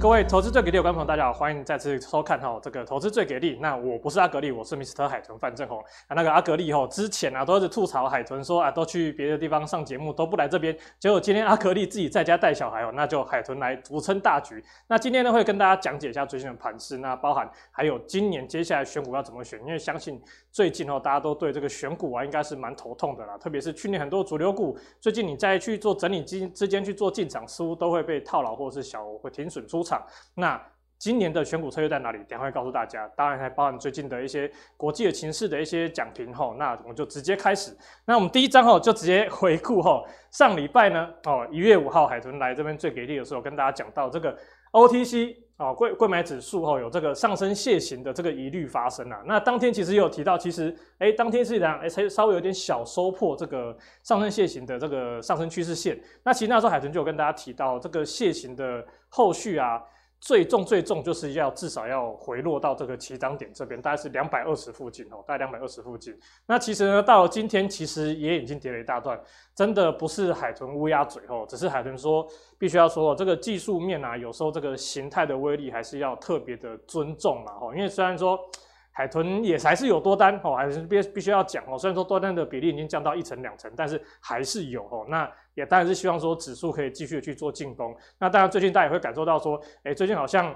各位投资最给力的观众朋友，大家好，欢迎再次收看哈这个投资最给力。那我不是阿格力，我是 Mr. 海豚范正宏。啊，那个阿格力哈之前啊都是吐槽海豚说啊都去别的地方上节目都不来这边，结果今天阿格力自己在家带小孩哦，那就海豚来独撑大局。那今天呢会跟大家讲解一下最近的盘势，那包含还有今年接下来选股要怎么选，因为相信最近哦大家都对这个选股啊应该是蛮头痛的啦，特别是去年很多主流股，最近你再去做整理基金之间去做进场，似乎都会被套牢或者是小会停损出场。那今年的选股策略在哪里？等下会告诉大家。当然还包含最近的一些国际的情势的一些讲评哈。那我们就直接开始。那我们第一章吼就直接回顾哈。上礼拜呢哦一月五号海豚来这边最给力的时候，跟大家讲到这个 OTC 哦柜柜买指数哦有这个上升楔形的这个疑虑发生啊。那当天其实也有提到，其实哎当天虽然哎才稍微有点小收破这个上升楔形的这个上升趋势线。那其实那时候海豚就有跟大家提到这个楔形的后续啊。最重最重就是要至少要回落到这个起涨点这边，大概是两百二十附近哦，大概两百二十附近。那其实呢，到今天其实也已经跌了一大段，真的不是海豚乌鸦嘴哦，只是海豚说必须要说这个技术面啊，有时候这个形态的威力还是要特别的尊重嘛哦，因为虽然说。海豚也还是有多单哦，还是必必须要讲哦。虽然说多单的比例已经降到一成两成，但是还是有哦。那也当然是希望说指数可以继续去做进攻。那当然最近大家也会感受到说，哎，最近好像。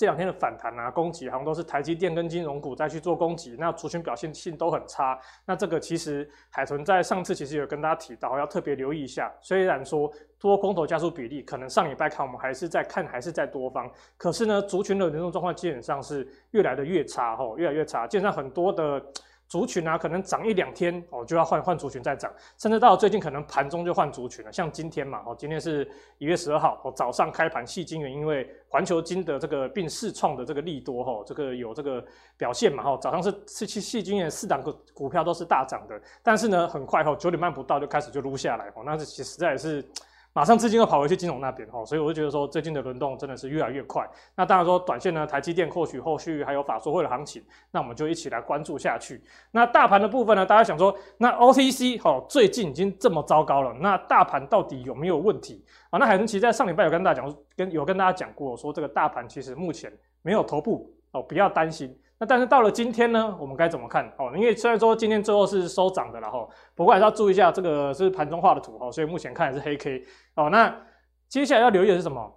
这两天的反弹啊，攻击好像都是台积电跟金融股在去做攻击，那族群表现性都很差。那这个其实海豚在上次其实有跟大家提到，要特别留意一下。虽然说多空头加速比例可能上礼拜看我们还是在看还是在多方，可是呢，族群的流动状况基本上是越来的越差吼，越来越差。基本上很多的。族群啊，可能涨一两天哦，就要换换族群再涨，甚至到最近可能盘中就换族群了。像今天嘛，哦，今天是一月十二号，哦，早上开盘，矽晶圆因为环球金的这个并释创的这个利多，哈，这个有这个表现嘛，哈，早上是是矽矽晶圆四档股股票都是大涨的，但是呢，很快哈，九点半不到就开始就撸下来，哦，那是其实在是。马上资金又跑回去金融那边哈，所以我就觉得说最近的轮动真的是越来越快。那当然说短线呢，台积电或许后续还有法说会的行情，那我们就一起来关注下去。那大盘的部分呢，大家想说，那 OTC 哈最近已经这么糟糕了，那大盘到底有没有问题啊？那海豚其实在上礼拜有跟大家讲，跟有跟大家讲过说，这个大盘其实目前没有头部哦，不要担心。那但是到了今天呢，我们该怎么看？哦，因为虽然说今天最后是收涨的了哈，不过还是要注意一下，这个是盘中画的图哈，所以目前看也是黑 K 哦。那接下来要留意的是什么？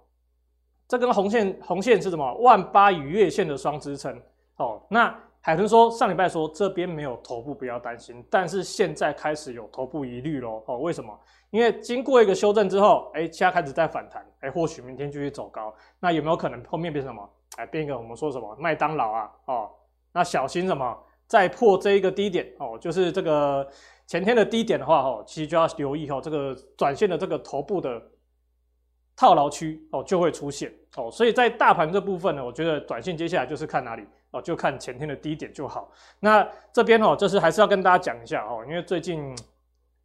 这根红线，红线是什么？万八与月线的双支撑哦。那海豚说上礼拜说这边没有头部，不要担心，但是现在开始有头部疑虑咯哦。为什么？因为经过一个修正之后，哎，现在开始在反弹，哎，或许明天继续走高，那有没有可能后面变成什么？哎，变一个我们说什么麦当劳啊，哦，那小心什么再破这一个低点哦，就是这个前天的低点的话，哦，其实就要留意哦，这个短线的这个头部的套牢区哦就会出现哦，所以在大盘这部分呢，我觉得短线接下来就是看哪里哦，就看前天的低点就好。那这边哦，就是还是要跟大家讲一下哦，因为最近。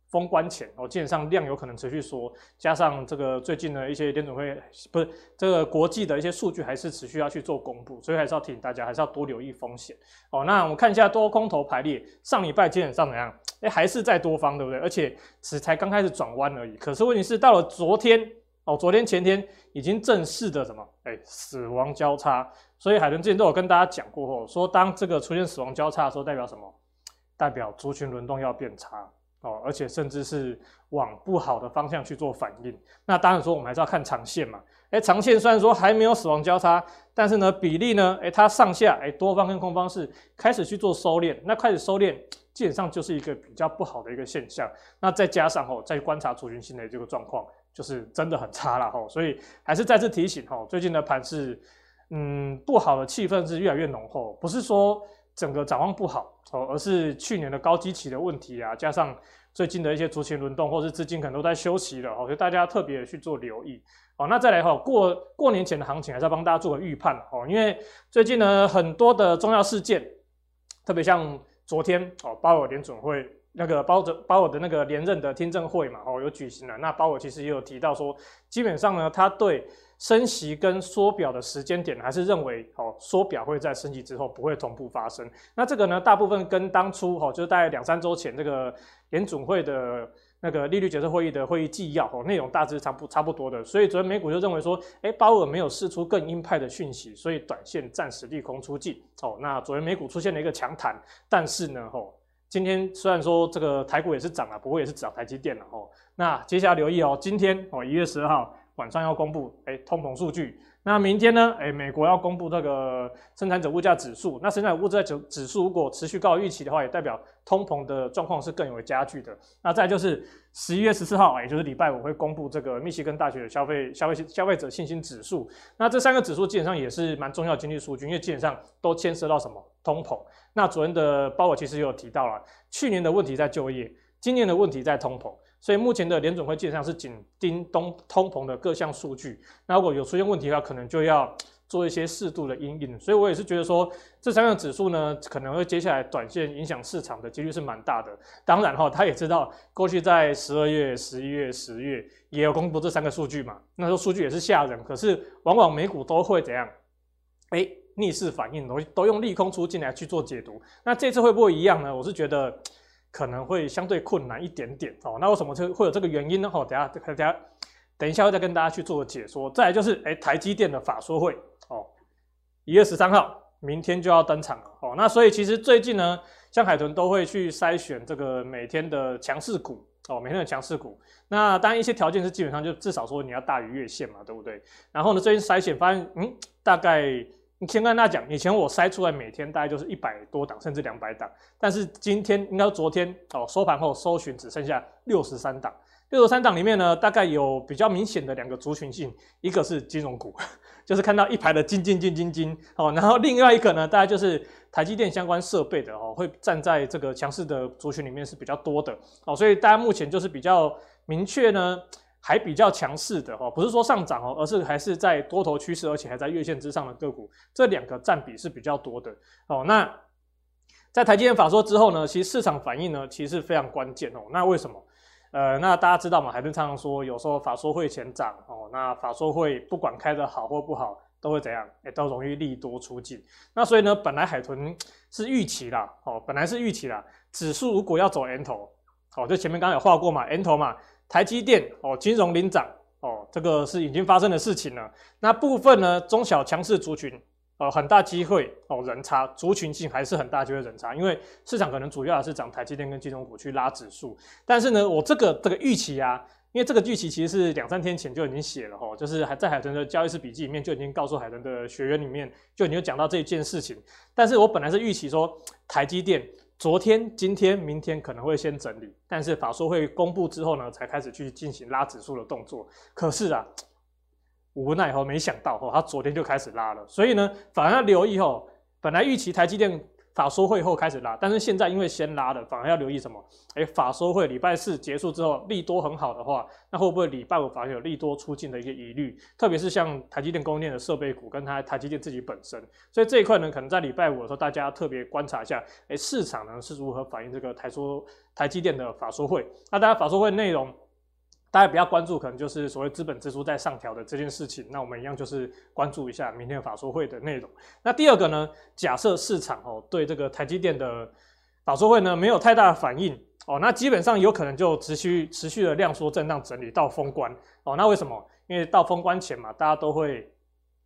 封关前哦，基本上量有可能持续缩，加上这个最近的一些联准会不是这个国际的一些数据还是持续要去做公布，所以还是要提醒大家，还是要多留意风险哦。那我们看一下多空头排列，上礼拜基本上怎样？哎，还是在多方，对不对？而且只才刚开始转弯而已。可是问题是到了昨天哦，昨天前天已经正式的什么？哎，死亡交叉。所以海豚之前都有跟大家讲过后，说当这个出现死亡交叉的时候，代表什么？代表族群轮动要变差。哦，而且甚至是往不好的方向去做反应。那当然说，我们还是要看长线嘛。诶，长线虽然说还没有死亡交叉，但是呢，比例呢，诶，它上下，诶，多方跟空方是开始去做收敛。那开始收敛，基本上就是一个比较不好的一个现象。那再加上哦，再观察族群性的这个状况，就是真的很差了哈。所以还是再次提醒哈，最近的盘是，嗯，不好的气氛是越来越浓厚，不是说。整个展望不好哦，而是去年的高基期的问题啊，加上最近的一些族群轮动，或是资金可能都在休息了哦，所以大家特别去做留意哦。那再来哈，过过年前的行情还是要帮大家做个预判哦，因为最近呢很多的重要事件，特别像昨天哦，鲍尔联准会那个鲍尔鲍尔的那个连任的听证会嘛哦，有举行了。那鲍尔其实也有提到说，基本上呢，他对。升息跟缩表的时间点，还是认为哦，缩表会在升息之后不会同步发生。那这个呢，大部分跟当初哈，就是大概两三周前这个联准会的那个利率决策会议的会议纪要哦，内容大致差不差不多的，所以昨天美股就认为说，哎，鲍尔没有释出更鹰派的讯息，所以短线暂时利空出尽哦。那昨天美股出现了一个强弹，但是呢，哦，今天虽然说这个台股也是涨了，不过也是涨台积电了哦。那接下来留意哦，今天哦一月十二号晚上要公布哎通膨数据。那明天呢？诶，美国要公布这个生产者物价指数。那生产者物价指指数如果持续高于预期的话，也代表通膨的状况是更为加剧的。那再就是十一月十四号，也就是礼拜五会公布这个密西根大学的消费消费消费者信心指数。那这三个指数基本上也是蛮重要的经济数据，因为基本上都牵涉到什么通膨。那昨天的包尔其实也有提到了，去年的问题在就业，今年的问题在通膨。所以目前的联准会基本上是紧盯通通膨的各项数据，那如果有出现问题的话，可能就要做一些适度的因应。所以我也是觉得说，这三个指数呢，可能会接下来短线影响市场的几率是蛮大的。当然哈，他也知道过去在十二月、十一月、十月也有公布这三个数据嘛，那时候数据也是吓人，可是往往美股都会怎样？哎，逆势反应，都都用利空出尽来去做解读。那这次会不会一样呢？我是觉得。可能会相对困难一点点哦。那为什么会会有这个原因呢？哦，等下等下等一下会再跟大家去做个解说。再来就是，哎，台积电的法说会哦，一月十三号，明天就要登场了哦。那所以其实最近呢，像海豚都会去筛选这个每天的强势股哦，每天的强势股。那当然一些条件是基本上就至少说你要大于月线嘛，对不对？然后呢，最近筛选发现，嗯，大概。你先跟大家讲，以前我筛出来每天大概就是一百多档，甚至两百档，但是今天应该昨天哦收盘后搜寻只剩下六十三档。六十三档里面呢，大概有比较明显的两个族群性，一个是金融股，就是看到一排的金金金金金哦，然后另外一个呢，大概就是台积电相关设备的哦，会站在这个强势的族群里面是比较多的哦，所以大家目前就是比较明确呢。还比较强势的哦，不是说上涨哦，而是还是在多头趋势，而且还在月线之上的个股，这两个占比是比较多的哦。那在台积电法说之后呢，其实市场反应呢，其实是非常关键哦。那为什么？呃，那大家知道吗？海豚常常说，有时候法说会前涨哦，那法说会不管开得好或不好，都会怎样？哎，都容易利多出尽。那所以呢，本来海豚是预期啦，哦，本来是预期啦，指数如果要走 N 头，哦，就前面刚刚有画过嘛，N 头嘛。台积电哦，金融领涨哦，这个是已经发生的事情了。那部分呢，中小强势族群哦，很大机会哦，人差族群性还是很大机会人差，因为市场可能主要还是涨台积电跟金融股去拉指数。但是呢，我这个这个预期啊，因为这个预期其实是两三天前就已经写了哈，就是还在海豚的交易室笔记里面就已经告诉海豚的学员里面就已经讲到这件事情。但是我本来是预期说台积电。昨天、今天、明天可能会先整理，但是法说会公布之后呢，才开始去进行拉指数的动作。可是啊，无奈哦，没想到哦，他昨天就开始拉了，所以呢，反而要留意哦。本来预期台积电。法说会后开始拉，但是现在因为先拉了，反而要留意什么？哎，法说会礼拜四结束之后利多很好的话，那会不会礼拜五反而有利多出尽的一个疑虑？特别是像台积电供应链的设备股跟它台积电自己本身，所以这一块呢，可能在礼拜五的时候大家特别观察一下，哎，市场呢是如何反映这个台说台积电的法说会？那大家法说会内容。大家比较关注，可能就是所谓资本支出在上调的这件事情。那我们一样就是关注一下明天的法说会的内容。那第二个呢，假设市场哦对这个台积电的法说会呢没有太大的反应哦，那基本上有可能就持续持续的量缩震荡整理到封关哦。那为什么？因为到封关前嘛，大家都会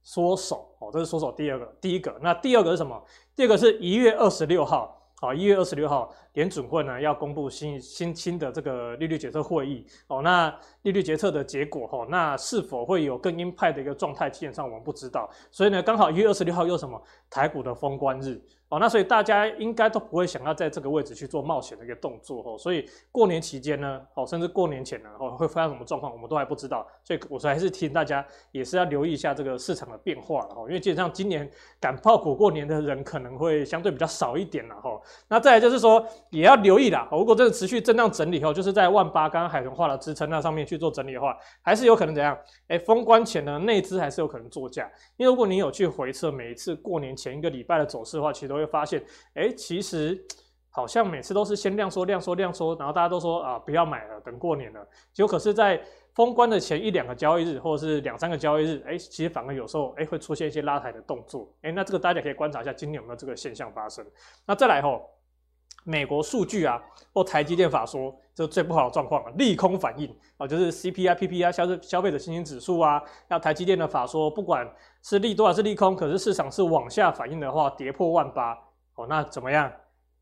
缩手哦，这是缩手第二个。第一个，那第二个是什么？第二个是一月二十六号。好，一月二十六号，联准会呢要公布新新新的这个利率决策会议哦。那利率决策的结果哈，那是否会有更鹰派的一个状态？基本上我们不知道。所以呢，刚好一月二十六号又什么台股的封关日。哦，那所以大家应该都不会想要在这个位置去做冒险的一个动作哦。所以过年期间呢，哦，甚至过年前呢，哦，会发生什么状况，我们都还不知道。所以我说还是提醒大家，也是要留意一下这个市场的变化了哦。因为基本上今年敢抱股过年的人可能会相对比较少一点了哈。那再来就是说，也要留意啦。如果这个持续震荡整理后，就是在万八刚刚海豚化的支撑那上面去做整理的话，还是有可能怎样？哎，封关前呢，内资还是有可能作价。因为如果你有去回测每一次过年前一个礼拜的走势的话，其实都会发现，哎，其实好像每次都是先量缩、量缩、量缩，然后大家都说啊，不要买了，等过年了。结果可是，在封关的前一两个交易日，或者是两三个交易日，哎，其实反而有时候哎会出现一些拉抬的动作。哎，那这个大家可以观察一下，今年有没有这个现象发生？那再来吼，美国数据啊，或台积电法说，这最不好的状况了，利空反应啊，就是 CPI、PPI 消消费者信心指数啊，要台积电的法说，不管是利多还是利空，可是市场是往下反应的话，跌破万八哦，那怎么样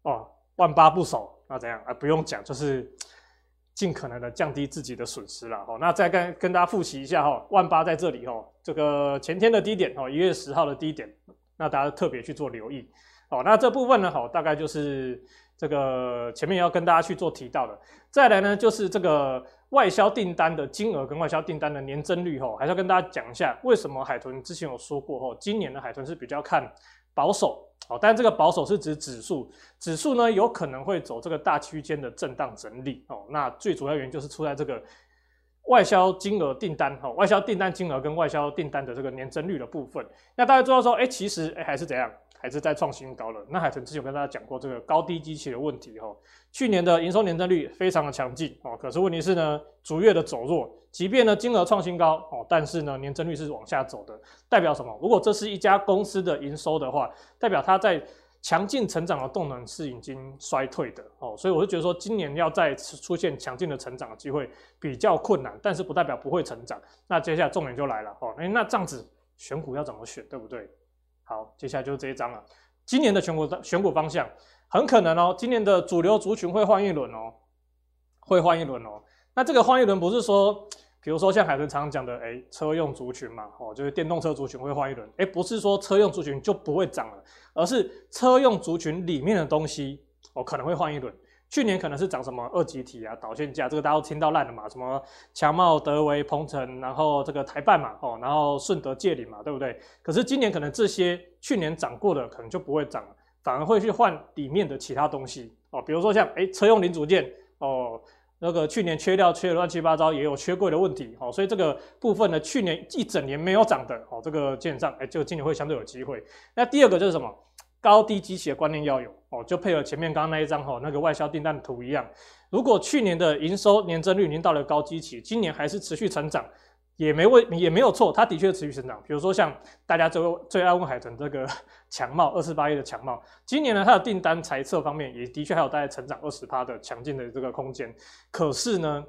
哦？万八不守，那怎样啊？不用讲，就是尽可能的降低自己的损失了哦。那再跟跟大家复习一下哈，万八在这里哦，这个前天的低点哦，一月十号的低点，那大家特别去做留意哦。那这部分呢，好，大概就是。这个前面要跟大家去做提到的，再来呢，就是这个外销订单的金额跟外销订单的年增率吼，还是要跟大家讲一下，为什么海豚之前有说过吼，今年的海豚是比较看保守哦，但这个保守是指指数，指数呢有可能会走这个大区间的震荡整理哦，那最主要原因就是出在这个外销金额订单哦，外销订单金额跟外销订单的这个年增率的部分，那大家知道说，哎，其实哎还是怎样？还是在创新高了。那海豚之前有跟大家讲过这个高低机器的问题哈。去年的营收年增率非常的强劲哦，可是问题是呢，逐月的走弱，即便呢金额创新高哦，但是呢年增率是往下走的，代表什么？如果这是一家公司的营收的话，代表它在强劲成长的动能是已经衰退的哦，所以我就觉得说今年要再次出现强劲的成长的机会比较困难，但是不代表不会成长。那接下来重点就来了哦，哎，那这样子选股要怎么选，对不对？好，接下来就是这一张了。今年的选股选股方向很可能哦，今年的主流族群会换一轮哦，会换一轮哦。那这个换一轮不是说，比如说像海豚常常讲的，哎，车用族群嘛，哦，就是电动车族群会换一轮，哎，不是说车用族群就不会涨了，而是车用族群里面的东西哦可能会换一轮。去年可能是涨什么二极体啊、导线架，这个大家都听到烂了嘛，什么强茂、德维、鹏程，然后这个台办嘛，哦，然后顺德、界岭嘛，对不对？可是今年可能这些去年涨过的，可能就不会涨了，反而会去换里面的其他东西哦，比如说像哎车用零组件哦，那个去年缺料缺的乱七八糟，也有缺柜的问题哦，所以这个部分呢，去年一整年没有涨的哦，这个基本上哎，就今年会相对有机会。那第二个就是什么？高低基期的观念要有哦，就配合前面刚刚那一张哈，那个外销订单的图一样。如果去年的营收年增率已经到了高基期，今年还是持续成长，也没问也没有错，它的确持续成长。比如说像大家最最爱问海豚这个强茂 二四八一的强茂，今年呢它的订单财测方面也的确还有大概成长二十趴的强劲的这个空间。可是呢，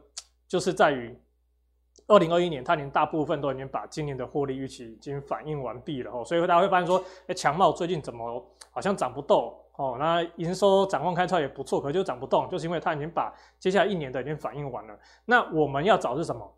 就是在于。二零二一年，它连大部分都已经把今年的获利预期已经反映完毕了哦，所以大家会发现说，哎，强茂最近怎么好像涨不动哦？那营收展望开出来也不错，可就涨不动，就是因为它已经把接下来一年的已经反映完了。那我们要找是什么？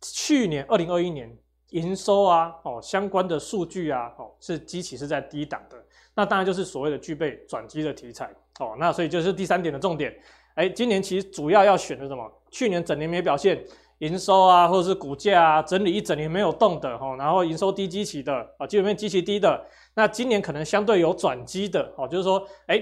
去年二零二一年营收啊，哦相关的数据啊，哦是基期是在低档的，那当然就是所谓的具备转机的题材哦。那所以就是第三点的重点，哎，今年其实主要要选的什么？去年整年没表现。营收啊，或者是股价啊，整理一整年没有动的哈，然后营收低基期的啊，基本面基期低的，那今年可能相对有转机的哦，就是说，哎，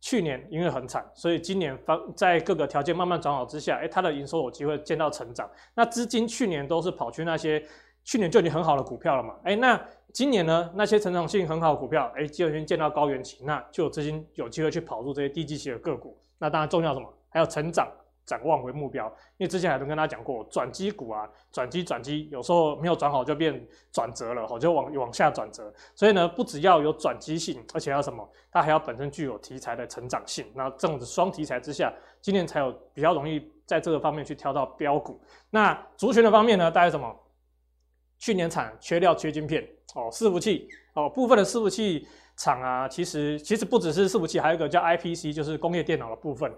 去年因为很惨，所以今年方在各个条件慢慢转好之下，哎，它的营收有机会见到成长。那资金去年都是跑去那些去年就已经很好的股票了嘛，哎，那今年呢，那些成长性很好的股票，哎，就已经见到高原期，那就有资金有机会去跑入这些低基期的个股。那当然重要什么？还有成长。展望为目标，因为之前海豚跟大家讲过，转机股啊，转机转机，有时候没有转好就变转折了，就往往下转折。所以呢，不只要有转机性，而且要什么，它还要本身具有题材的成长性。那这种子双题材之下，今年才有比较容易在这个方面去挑到标股。那族群的方面呢，大概什么？去年产缺料缺晶片哦，伺服器哦，部分的伺服器厂啊，其实其实不只是伺服器，还有一个叫 IPC，就是工业电脑的部分。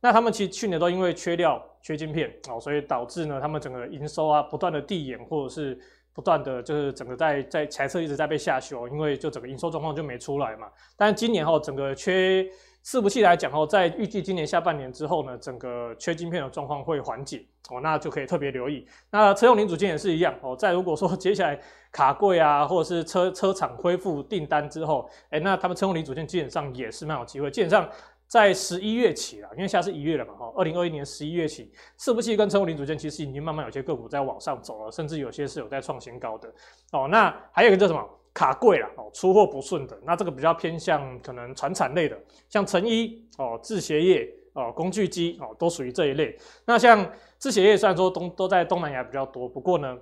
那他们其实去年都因为缺料、缺晶片哦，所以导致呢，他们整个营收啊不断的递延，或者是不断的就是整个在在财测一直在被下修，因为就整个营收状况就没出来嘛。但是今年后整个缺伺服器来讲哦，在预计今年下半年之后呢，整个缺晶片的状况会缓解哦，那就可以特别留意。那车用零组件也是一样哦，在如果说 接下来卡柜啊，或者是车车厂恢复订单之后，哎，那他们车用零组件基本上也是蛮有机会，基本上。在十一月起啊，因为现在是一月了嘛，哈，二零二一年十一月起，伺服器跟车用零组件其实已经慢慢有些个股在往上走了，甚至有些是有在创新高的哦。那还有一个叫什么卡柜了哦，出货不顺的，那这个比较偏向可能传产类的，像成衣哦、制鞋业哦、工具机哦，都属于这一类。那像制鞋业虽然说东都在东南亚比较多，不过呢。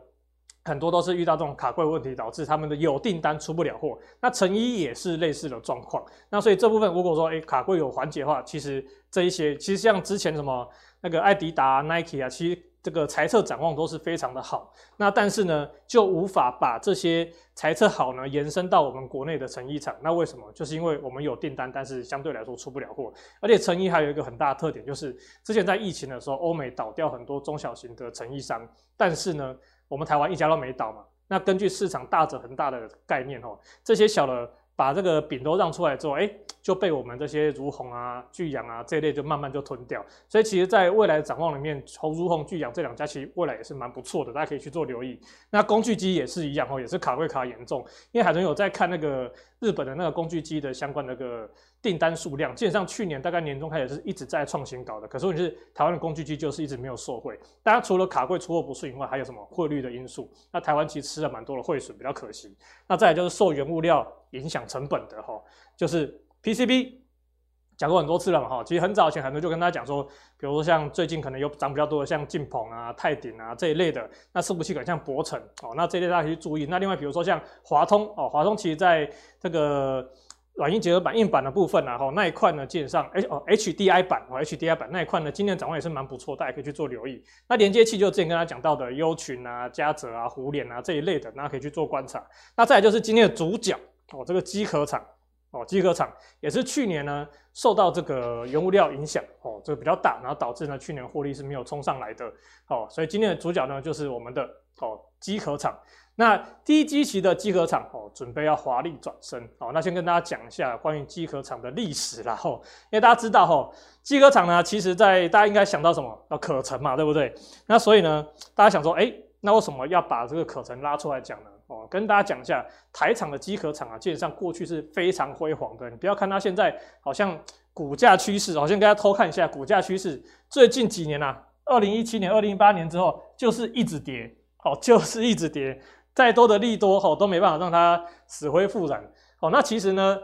很多都是遇到这种卡柜问题，导致他们的有订单出不了货。那成衣也是类似的状况。那所以这部分如果说诶卡柜有缓解的话，其实这一些其实像之前什么那个艾迪达、Nike 啊，其实这个财测展望都是非常的好。那但是呢，就无法把这些财测好呢延伸到我们国内的成衣厂。那为什么？就是因为我们有订单，但是相对来说出不了货。而且成衣还有一个很大的特点，就是之前在疫情的时候，欧美倒掉很多中小型的成衣商，但是呢。我们台湾一家都没倒嘛，那根据市场大者恒大的概念哦，这些小的把这个饼都让出来之后，哎，就被我们这些如虹啊、巨阳啊这一类就慢慢就吞掉。所以其实，在未来的展望里面，从如虹、巨阳这两家其实未来也是蛮不错的，大家可以去做留意。那工具机也是一样哦，也是卡柜卡严重，因为海豚有在看那个日本的那个工具机的相关那个。订单数量基本上去年大概年中开始是一直在创新高的，可是问题是台湾的工具机就是一直没有受惠。当然除了卡柜出货不顺以外，还有什么汇率的因素？那台湾其实吃了蛮多的汇损，比较可惜。那再来就是受原物料影响成本的哈，就是 PCB 讲过很多次了嘛哈。其实很早以前很多就跟大家讲说，比如说像最近可能有涨比较多的像晋鹏啊、泰鼎啊这一类的，那伺服器可能像博成哦，那这一类大家去注意。那另外比如说像华通哦，华通其实在这个。软硬结合板、硬板的部分呢，哈，那一块呢，基本上 H 哦 HDI 板哦 HDI 板那一块呢，今年展望也是蛮不错，大家可以去做留意。那连接器就之前跟大家讲到的优群啊、嘉泽啊、胡连啊这一类的，大家可以去做观察。那再来就是今天的主角哦，这个机壳厂哦，机壳厂也是去年呢受到这个原物料影响哦，这个比较大，然后导致呢去年获利是没有冲上来的哦，所以今天的主角呢就是我们的哦机壳厂。那低基期的机壳厂哦，准备要华丽转身哦。那先跟大家讲一下关于机壳厂的历史啦吼，因为大家知道吼，机壳厂呢，其实在大家应该想到什么？要可成嘛，对不对？那所以呢，大家想说，诶，那为什么要把这个可成拉出来讲呢？哦，跟大家讲一下，台厂的机壳厂啊，基本上过去是非常辉煌的。你不要看它现在好像股价趋势，好像跟大家偷看一下股价趋势，最近几年啊，二零一七年、二零一八年之后，就是一直跌，哦，就是一直跌。再多的利多吼都没办法让它死灰复燃哦。那其实呢，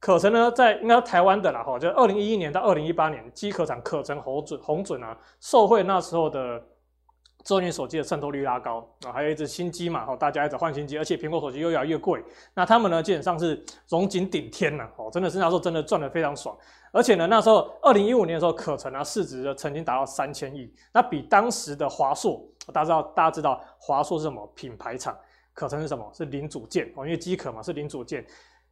可成呢在应该台湾的啦吼，就二零一一年到二零一八年，机壳厂可成鸿准红准啊，受惠那时候的周年手机的渗透率拉高啊，还有一支新机嘛吼，大家一直换新机，而且苹果手机又越来越贵，那他们呢基本上是荣景顶天呐哦，真的是那时候真的赚得非常爽。而且呢那时候二零一五年的时候，可成啊市值的曾经达到三千亿，那比当时的华硕，大家知道大家知道华硕是什么品牌厂？可成是什么？是零组件哦，因为机壳嘛是零组件，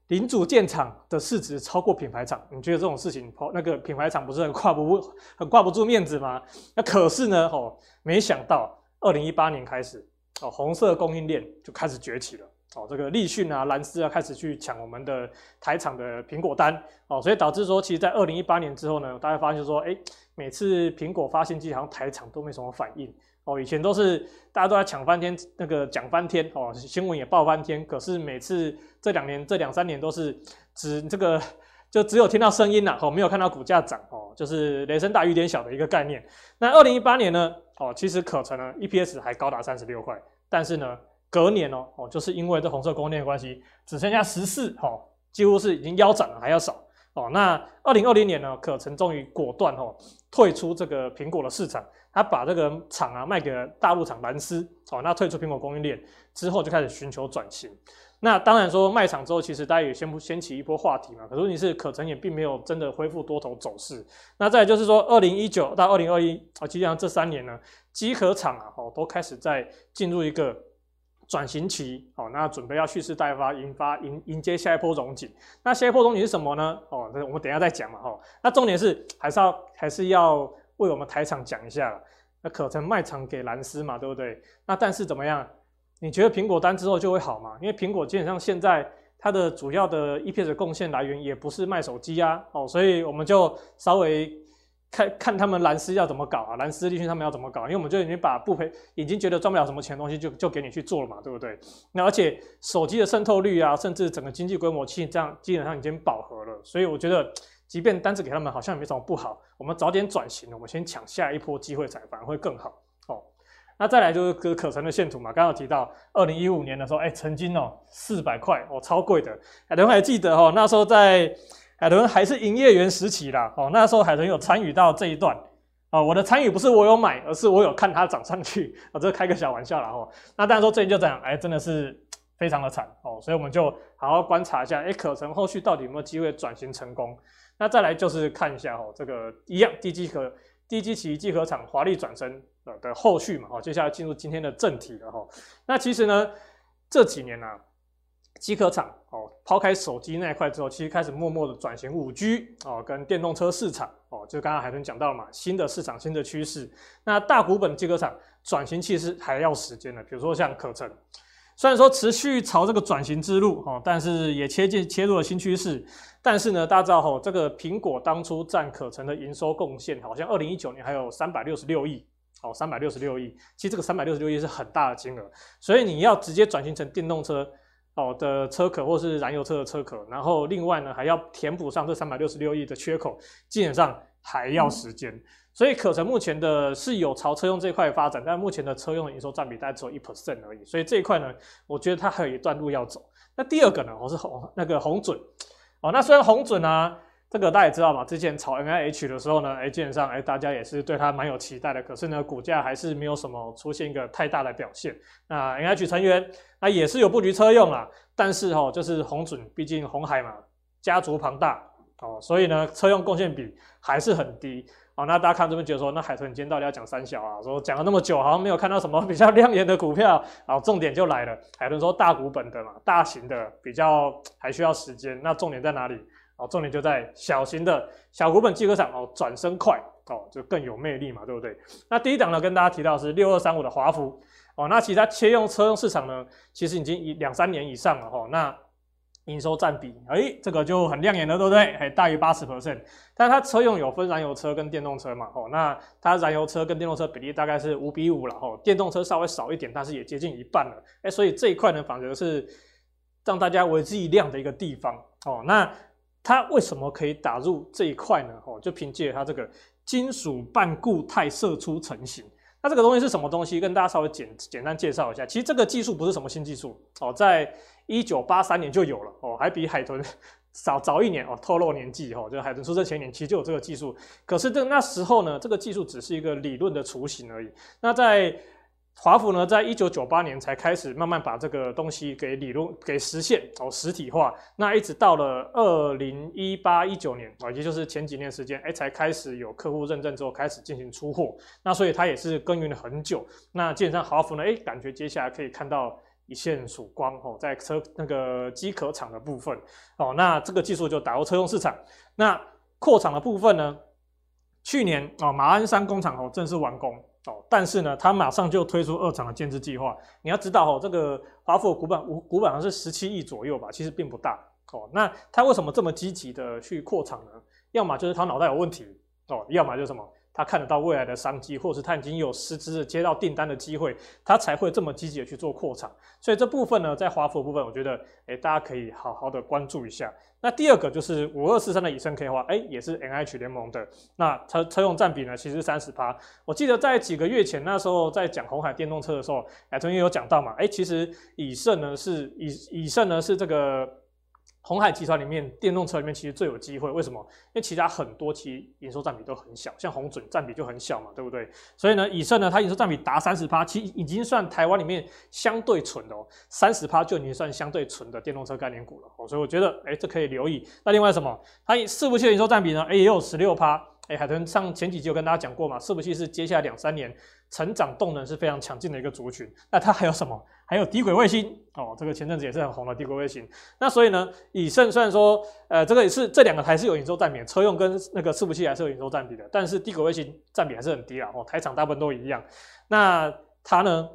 零组件厂的市值超过品牌厂，你觉得这种事情，那个品牌厂不是很挂不很挂不住面子吗？那可是呢，哦，没想到二零一八年开始，哦，红色供应链就开始崛起了，哦，这个立讯啊、蓝思啊开始去抢我们的台厂的苹果单，哦，所以导致说，其实，在二零一八年之后呢，大家发现说，哎，每次苹果发新机，好像台厂都没什么反应。哦，以前都是大家都在抢翻天，那个讲翻天哦，新闻也爆翻天。可是每次这两年、这两三年都是只这个就只有听到声音呐，哦，没有看到股价涨哦，就是雷声大雨点小的一个概念。那二零一八年呢，哦，其实可成呢 EPS 还高达三十六块，但是呢隔年哦哦，就是因为这红色供应链的关系，只剩下十四哦，几乎是已经腰斩了还要少哦。那二零二零年呢，可成终于果断哦退出这个苹果的市场。他把这个厂啊卖给了大陆厂蓝思，哦，那退出苹果供应链之后就开始寻求转型。那当然说卖厂之后，其实大家也先不掀起一波话题嘛。可是问题是，可成也并没有真的恢复多头走势。那再就是说，二零一九到二零二一啊，基本上这三年呢，机壳厂啊，哦，都开始在进入一个转型期，哦，那准备要蓄势待发，引发迎迎接下一波融景。那下一波融景是什么呢？哦，我们等下再讲嘛，哦。那重点是还是要还是要。为我们台厂讲一下，那可曾卖厂给蓝思嘛，对不对？那但是怎么样？你觉得苹果单之后就会好吗？因为苹果基本上现在它的主要的 EPS 的贡献来源也不是卖手机啊，哦，所以我们就稍微看看他们蓝思要怎么搞啊，蓝思立讯他们要怎么搞？因为我们就已经把不赔，已经觉得赚不了什么钱的东西就就给你去做了嘛，对不对？那而且手机的渗透率啊，甚至整个经济规模其实这样基本上已经饱和了，所以我觉得。即便单子给他们好像也没什么不好，我们早点转型，我们先抢下一波机会，才反而会更好哦。那再来就是可可成的线图嘛，刚刚提到二零一五年的时候，哎、曾经哦四百块哦超贵的，海豚还记得哦，那时候在海豚还是营业员时期啦哦，那时候海豚有参与到这一段啊，我的参与不是我有买，而是我有看它涨上去啊，这开个小玩笑啦哦。那当然说最近就这样，哎，真的是非常的惨哦，所以我们就好好观察一下，哎，可成后续到底有没有机会转型成功？那再来就是看一下哦，这个一样低基核低基期机壳厂华丽转身的后续嘛，哦，接下来进入今天的正题了哈。那其实呢，这几年啊。机壳厂哦，抛开手机那一块之后，其实开始默默的转型五 G 哦，跟电动车市场哦，就刚刚海豚讲到嘛，新的市场、新的趋势。那大股本机壳厂转型其实还要时间的，比如说像可成，虽然说持续朝这个转型之路哦，但是也切进切入了新趋势。但是呢，大家知道吼，这个苹果当初占可成的营收贡献，好像二零一九年还有三百六十六亿哦，三百六十六亿。其实这个三百六十六亿是很大的金额，所以你要直接转型成电动车。哦的车壳或是燃油车的车壳，然后另外呢还要填补上这三百六十六亿的缺口，基本上还要时间。嗯、所以可成目前的是有朝车用这一块发展，但目前的车用的营收占比大概只有一 percent 而已。所以这一块呢，我觉得它还有一段路要走。那第二个呢，我是红那个红准哦，那虽然红准啊。这个大家也知道嘛，之前炒 NIH 的时候呢，哎，基本上哎，大家也是对它蛮有期待的。可是呢，股价还是没有什么出现一个太大的表现。那 NIH 成员那也是有布局车用啊，但是哦，就是红准，毕竟红海嘛，家族庞大哦，所以呢，车用贡献比还是很低。哦，那大家看这边觉得说，那海豚你今天到底要讲三小啊？说讲了那么久，好像没有看到什么比较 亮眼的股票。然后重点就来了，海豚说大股本的嘛，大型的比较还需要时间。那重点在哪里？哦，重点就在小型的小股本机壳厂哦，转身快哦，就更有魅力嘛，对不对？那第一档呢，跟大家提到是六二三五的华孚哦，那其实它切用车用市场呢，其实已经一两三年以上了哈、哦。那营收占比，哎，这个就很亮眼了，对不对？还大于八十 percent。但它车用有分燃油车跟电动车嘛，哦，那它燃油车跟电动车比例大概是五比五了，哦，电动车稍微少一点，但是也接近一半了，哎，所以这一块呢，反而是让大家为之一亮的一个地方哦。那它为什么可以打入这一块呢？哦，就凭借它这个金属半固态射出成型。那这个东西是什么东西？跟大家稍微简简单介绍一下。其实这个技术不是什么新技术哦，在一九八三年就有了哦，还比海豚 早早一年哦，透露年纪哦，就海豚出生前年其实就有这个技术。可是这那时候呢，这个技术只是一个理论的雏形而已。那在华孚呢，在一九九八年才开始慢慢把这个东西给理论给实现哦，实体化。那一直到了二零一八一九年啊，也就是前几年时间，哎，才开始有客户认证之后开始进行出货。那所以它也是耕耘了很久。那基本上华孚呢，哎，感觉接下来可以看到一线曙光哦，在车那个机壳厂的部分哦，那这个技术就打入车用市场。那扩厂的部分呢，去年哦，马鞍山工厂哦正式完工。哦，但是呢，他马上就推出二厂的建制计划。你要知道哦，这个华富股本股本好像是十七亿左右吧，其实并不大哦。那他为什么这么积极的去扩厂呢？要么就是他脑袋有问题哦，要么就是什么？他看得到未来的商机，或者是他已经有实质的接到订单的机会，他才会这么积极的去做扩产。所以这部分呢，在华孚部分，我觉得，诶，大家可以好好的关注一下。那第二个就是五二四三的乙皋 K 化，诶，也是 NH 联盟的。那车车用占比呢，其实三十趴。我记得在几个月前，那时候在讲红海电动车的时候，诶，曾经有讲到嘛，诶，其实乙皋呢是乙乙皋呢是这个。鸿海集团里面，电动车里面其实最有机会，为什么？因为其他很多其实营收占比都很小，像红准占比就很小嘛，对不对？所以呢，乙皋呢，它营收占比达三十趴，其实已经算台湾里面相对纯的哦，三十趴就已经算相对纯的电动车概念股了哦，所以我觉得，哎、这可以留意。那另外什么？它四部器的营收占比呢？哎、也有十六趴。哎、海豚上前几集有跟大家讲过嘛，四部器是接下来两三年成长动能是非常强劲的一个族群。那它还有什么？还有低轨卫星哦，这个前阵子也是很红的低轨卫星。那所以呢，以盛虽然说，呃，这个也是这两个还是有营收占比，车用跟那个伺服器还是有营收占比的，但是低轨卫星占比还是很低啊。哦，台厂大部分都一样。那它呢，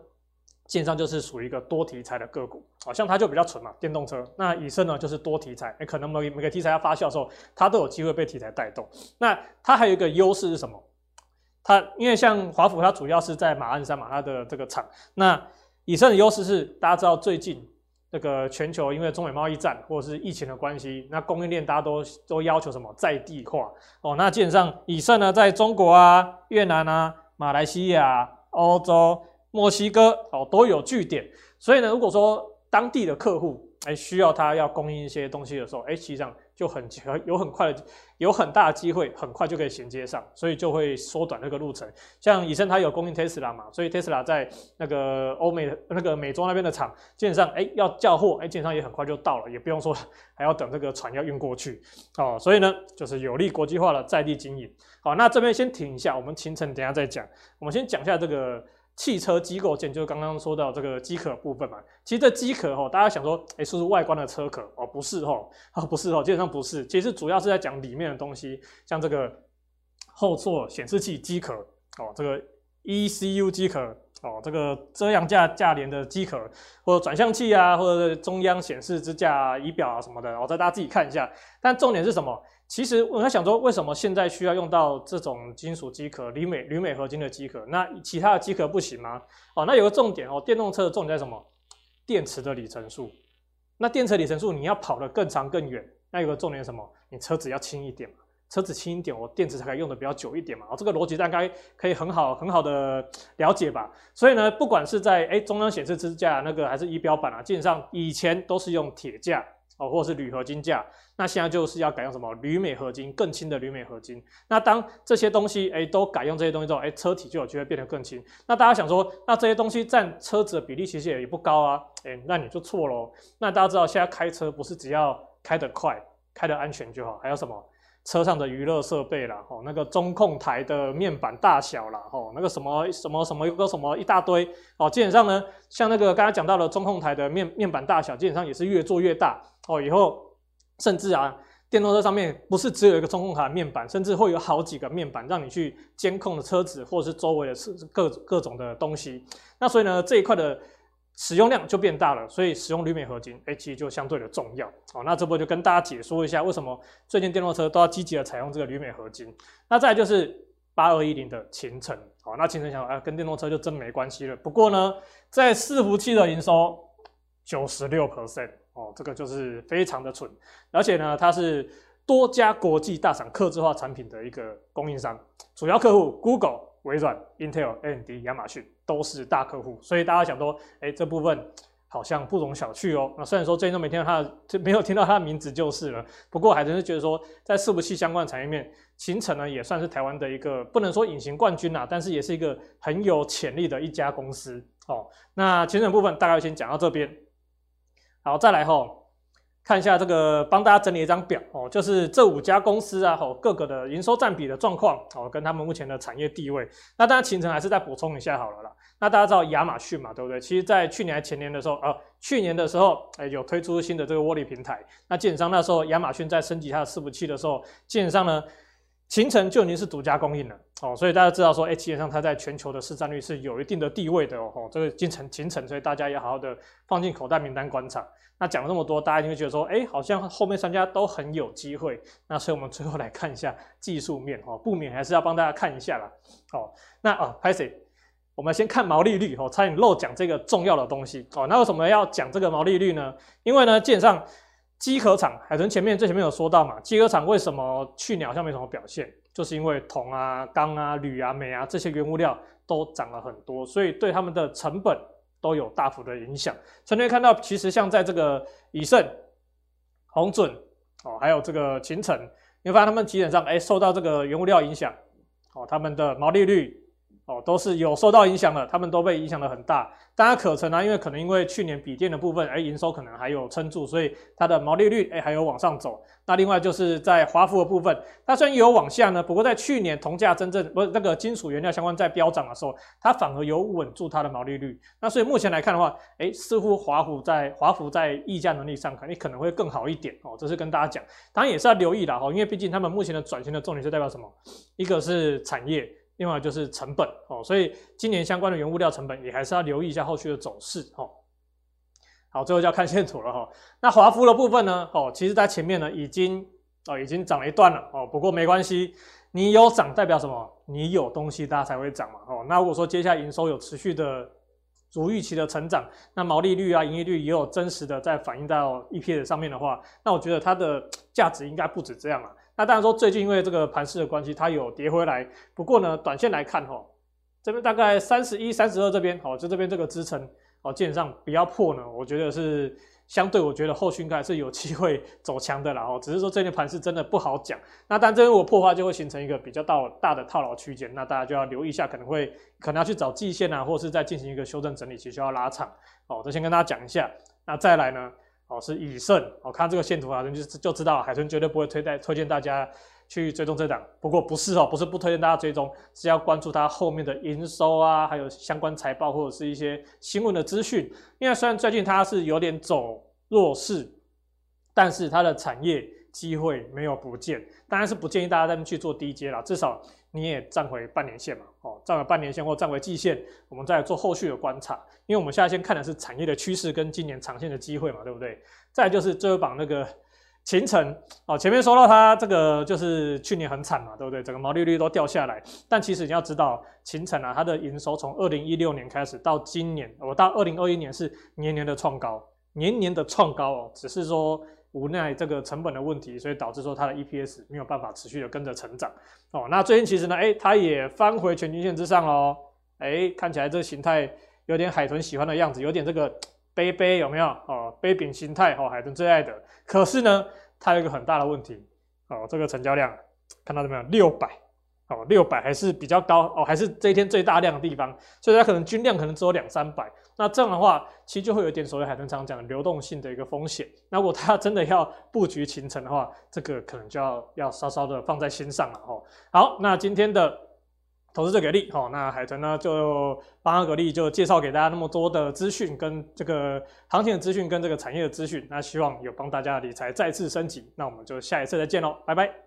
基本上就是属于一个多题材的个股，好像它就比较纯嘛，电动车。那以盛呢，就是多题材，可能每每个题材要发酵的时候，它都有机会被题材带动。那它还有一个优势是什么？它因为像华孚，它主要是在马鞍山嘛，它的这个厂那。乙皋的优势是，大家知道最近这个全球因为中美贸易战或者是疫情的关系，那供应链大家都都要求什么在地化哦。那基本上乙皋呢，在中国啊、越南啊、马来西亚、欧洲、墨西哥哦都有据点。所以呢，如果说当地的客户哎需要他要供应一些东西的时候，哎，实际上就很有很快的有很大的机会，很快就可以衔接上，所以就会缩短那个路程。像以盛它有供应 Tesla 嘛，所以 Tesla 在那个欧美那个美洲那边的厂，基本上哎要叫货哎，基本上也很快就到了，也不用说还要等这个船要运过去哦。所以呢，就是有利国际化的在地经营。好，那这边先停一下，我们行程等下再讲。我们先讲一下这个。汽车机构件就是刚刚说到这个机壳部分嘛，其实这机壳哈，大家想说，哎，是不是外观的车壳哦？不是哈，啊不是哦，基本上不是，其实主要是在讲里面的东西，像这个后座显示器机壳哦，这个 ECU 机壳哦，这个遮阳架架帘的机壳，或者转向器啊，或者中央显示支架、仪表啊什么的，我再大家自己看一下。但重点是什么？其实我在想说，为什么现在需要用到这种金属机壳、铝镁铝镁合金的机壳？那其他的机壳不行吗？哦，那有个重点哦，电动车的重点在什么？电池的里程数。那电池里程数你要跑得更长更远，那有个重点什么？你车子要轻一点嘛，车子轻一点，我电池才可以用的比较久一点嘛。哦，这个逻辑大概可以很好很好的了解吧。所以呢，不管是在诶中央显示支架那个，还是仪表板啊，基本上以前都是用铁架。哦，或者是铝合金架，那现在就是要改用什么铝镁合金，更轻的铝镁合金。那当这些东西哎都改用这些东西之后，哎车体就有机会变得更轻。那大家想说，那这些东西占车子的比例其实也不高啊，哎，那你就错喽。那大家知道现在开车不是只要开得快、开得安全就好，还有什么车上的娱乐设备啦，哦，那个中控台的面板大小啦，哦，那个什么什么什么有个什么一大堆哦，基本上呢，像那个刚才讲到的中控台的面面板大小，基本上也是越做越大。哦，以后甚至啊，电动车上面不是只有一个中控台面板，甚至会有好几个面板让你去监控的车子或者是周围的是各各种的东西。那所以呢，这一块的使用量就变大了，所以使用铝镁合金，哎，其实就相对的重要。哦，那这波就跟大家解说一下，为什么最近电动车都要积极的采用这个铝镁合金。那再就是八二一零的勤诚，哦，那勤诚想啊，跟电动车就真没关系了。不过呢，在伺服器的营收九十六 percent。哦，这个就是非常的蠢，而且呢，它是多家国际大厂客制化产品的一个供应商，主要客户 Google、微软、Intel、AMD、亚马逊都是大客户，所以大家想说，哎，这部分好像不容小觑哦。那虽然说最近都没听到他的，就没有听到他的名字就是了，不过还真是觉得说，在伺服器相关的产业面，勤诚呢也算是台湾的一个不能说隐形冠军啊，但是也是一个很有潜力的一家公司哦。那勤诚部分大概先讲到这边。好，再来吼，看一下这个，帮大家整理一张表哦，就是这五家公司啊，吼各个的营收占比的状况哦，跟他们目前的产业地位。那大家行程还是再补充一下好了啦。那大家知道亚马逊嘛，对不对？其实，在去年前年的时候，呃，去年的时候，哎，有推出新的这个窝里平台。那基本上那时候，亚马逊在升级它的伺服器的时候，基本上呢。勤诚就已经是独家供应了哦，所以大家知道说，哎，基本上它在全球的市占率是有一定的地位的哦。这个勤诚勤诚，所以大家也好好的放进口袋名单观察。那讲了这么多，大家一定会觉得说，哎，好像后面三家都很有机会。那所以我们最后来看一下技术面哦，不免还是要帮大家看一下啦。哦，那啊，拍谢，我们先看毛利率哦，差点漏讲这个重要的东西哦。那为什么要讲这个毛利率呢？因为呢，基本上。机壳厂，海豚前面最前面有说到嘛，机壳厂为什么去年好像没什么表现，就是因为铜啊、钢啊、铝啊、镁啊这些原物料都涨了很多，所以对他们的成本都有大幅的影响。所以可以看到，其实像在这个以盛、红准哦，还有这个勤诚，你会发现他们基本上哎受到这个原物料影响哦，他们的毛利率。哦，都是有受到影响的，他们都被影响的很大。大家可成啊，因为可能因为去年笔电的部分，哎，营收可能还有撑住，所以它的毛利率哎还有往上走。那另外就是在华孚的部分，它虽然有往下呢，不过在去年铜价真正不是那个金属原料相关在飙涨的时候，它反而有稳住它的毛利率。那所以目前来看的话，哎，似乎华孚在华孚在议价能力上肯定可能会更好一点哦。这是跟大家讲，当然也是要留意的哈，因为毕竟他们目前的转型的重点是代表什么？一个是产业。另外就是成本哦，所以今年相关的原物料成本也还是要留意一下后续的走势哦。好，最后就要看线图了哈。那华孚的部分呢？哦，其实在前面呢已经哦已经涨了一段了哦。不过没关系，你有涨代表什么？你有东西大家才会涨嘛哦。那如果说接下来营收有持续的如预期的成长，那毛利率啊、营业率也有真实的在反映到 EPS 上面的话，那我觉得它的价值应该不止这样了。那当然说，最近因为这个盘势的关系，它有跌回来。不过呢，短线来看，哈，这边大概三十一、三十二这边，哦，就这边这个支撑，哦，基本上不要破呢，我觉得是相对我觉得后续应该是有机会走强的啦哦，只是说这边盘是真的不好讲。那但这边如果破话就会形成一个比较大大的套牢区间，那大家就要留意一下，可能会可能要去找季线啊，或是再进行一个修正整理，其实要拉长哦。这先跟大家讲一下。那再来呢，哦是以胜，哦、看这个线图啊，就就知道海豚绝对不会推带推荐大家去追踪这档。不过不是哦，不是不推荐大家追踪，是要关注它后面的营收啊，还有相关财报或者是一些新闻的资讯。因为虽然最近它是有点走弱势，但是它的产业机会没有不见，当然是不建议大家再去做低阶了，至少你也站回半年线嘛，哦，站回半年线或站回季线，我们再做后续的观察。因为我们现在先看的是产业的趋势跟今年长线的机会嘛，对不对？再就是最后榜那个秦城哦，前面说到它这个就是去年很惨嘛，对不对？整个毛利率都掉下来，但其实你要知道秦城啊，它的营收从二零一六年开始到今年，我到二零二一年是年年的创高，年年的创高哦，只是说。无奈这个成本的问题，所以导致说它的 EPS 没有办法持续的跟着成长哦。那最近其实呢，哎，它也翻回全均线之上喽。哎，看起来这个形态有点海豚喜欢的样子，有点这个 杯杯有没有哦？杯柄形态哦，海豚最爱的。可是呢，它有一个很大的问题哦，这个成交量看到了没有？六百。哦，六百还是比较高哦，还是这一天最大量的地方，所以它可能均量可能只有两三百。那这样的话，其实就会有点所谓海豚常讲的流动性的一个风险。那如果它真的要布局形成的话，这个可能就要要稍稍的放在心上了哦。好，那今天的投资最给力哦，那海豚呢就帮阿格力就介绍给大家那么多的资讯跟这个行情的资讯跟这个产业的资讯，那希望有帮大家理财再次升级。那我们就下一次再见喽，拜拜。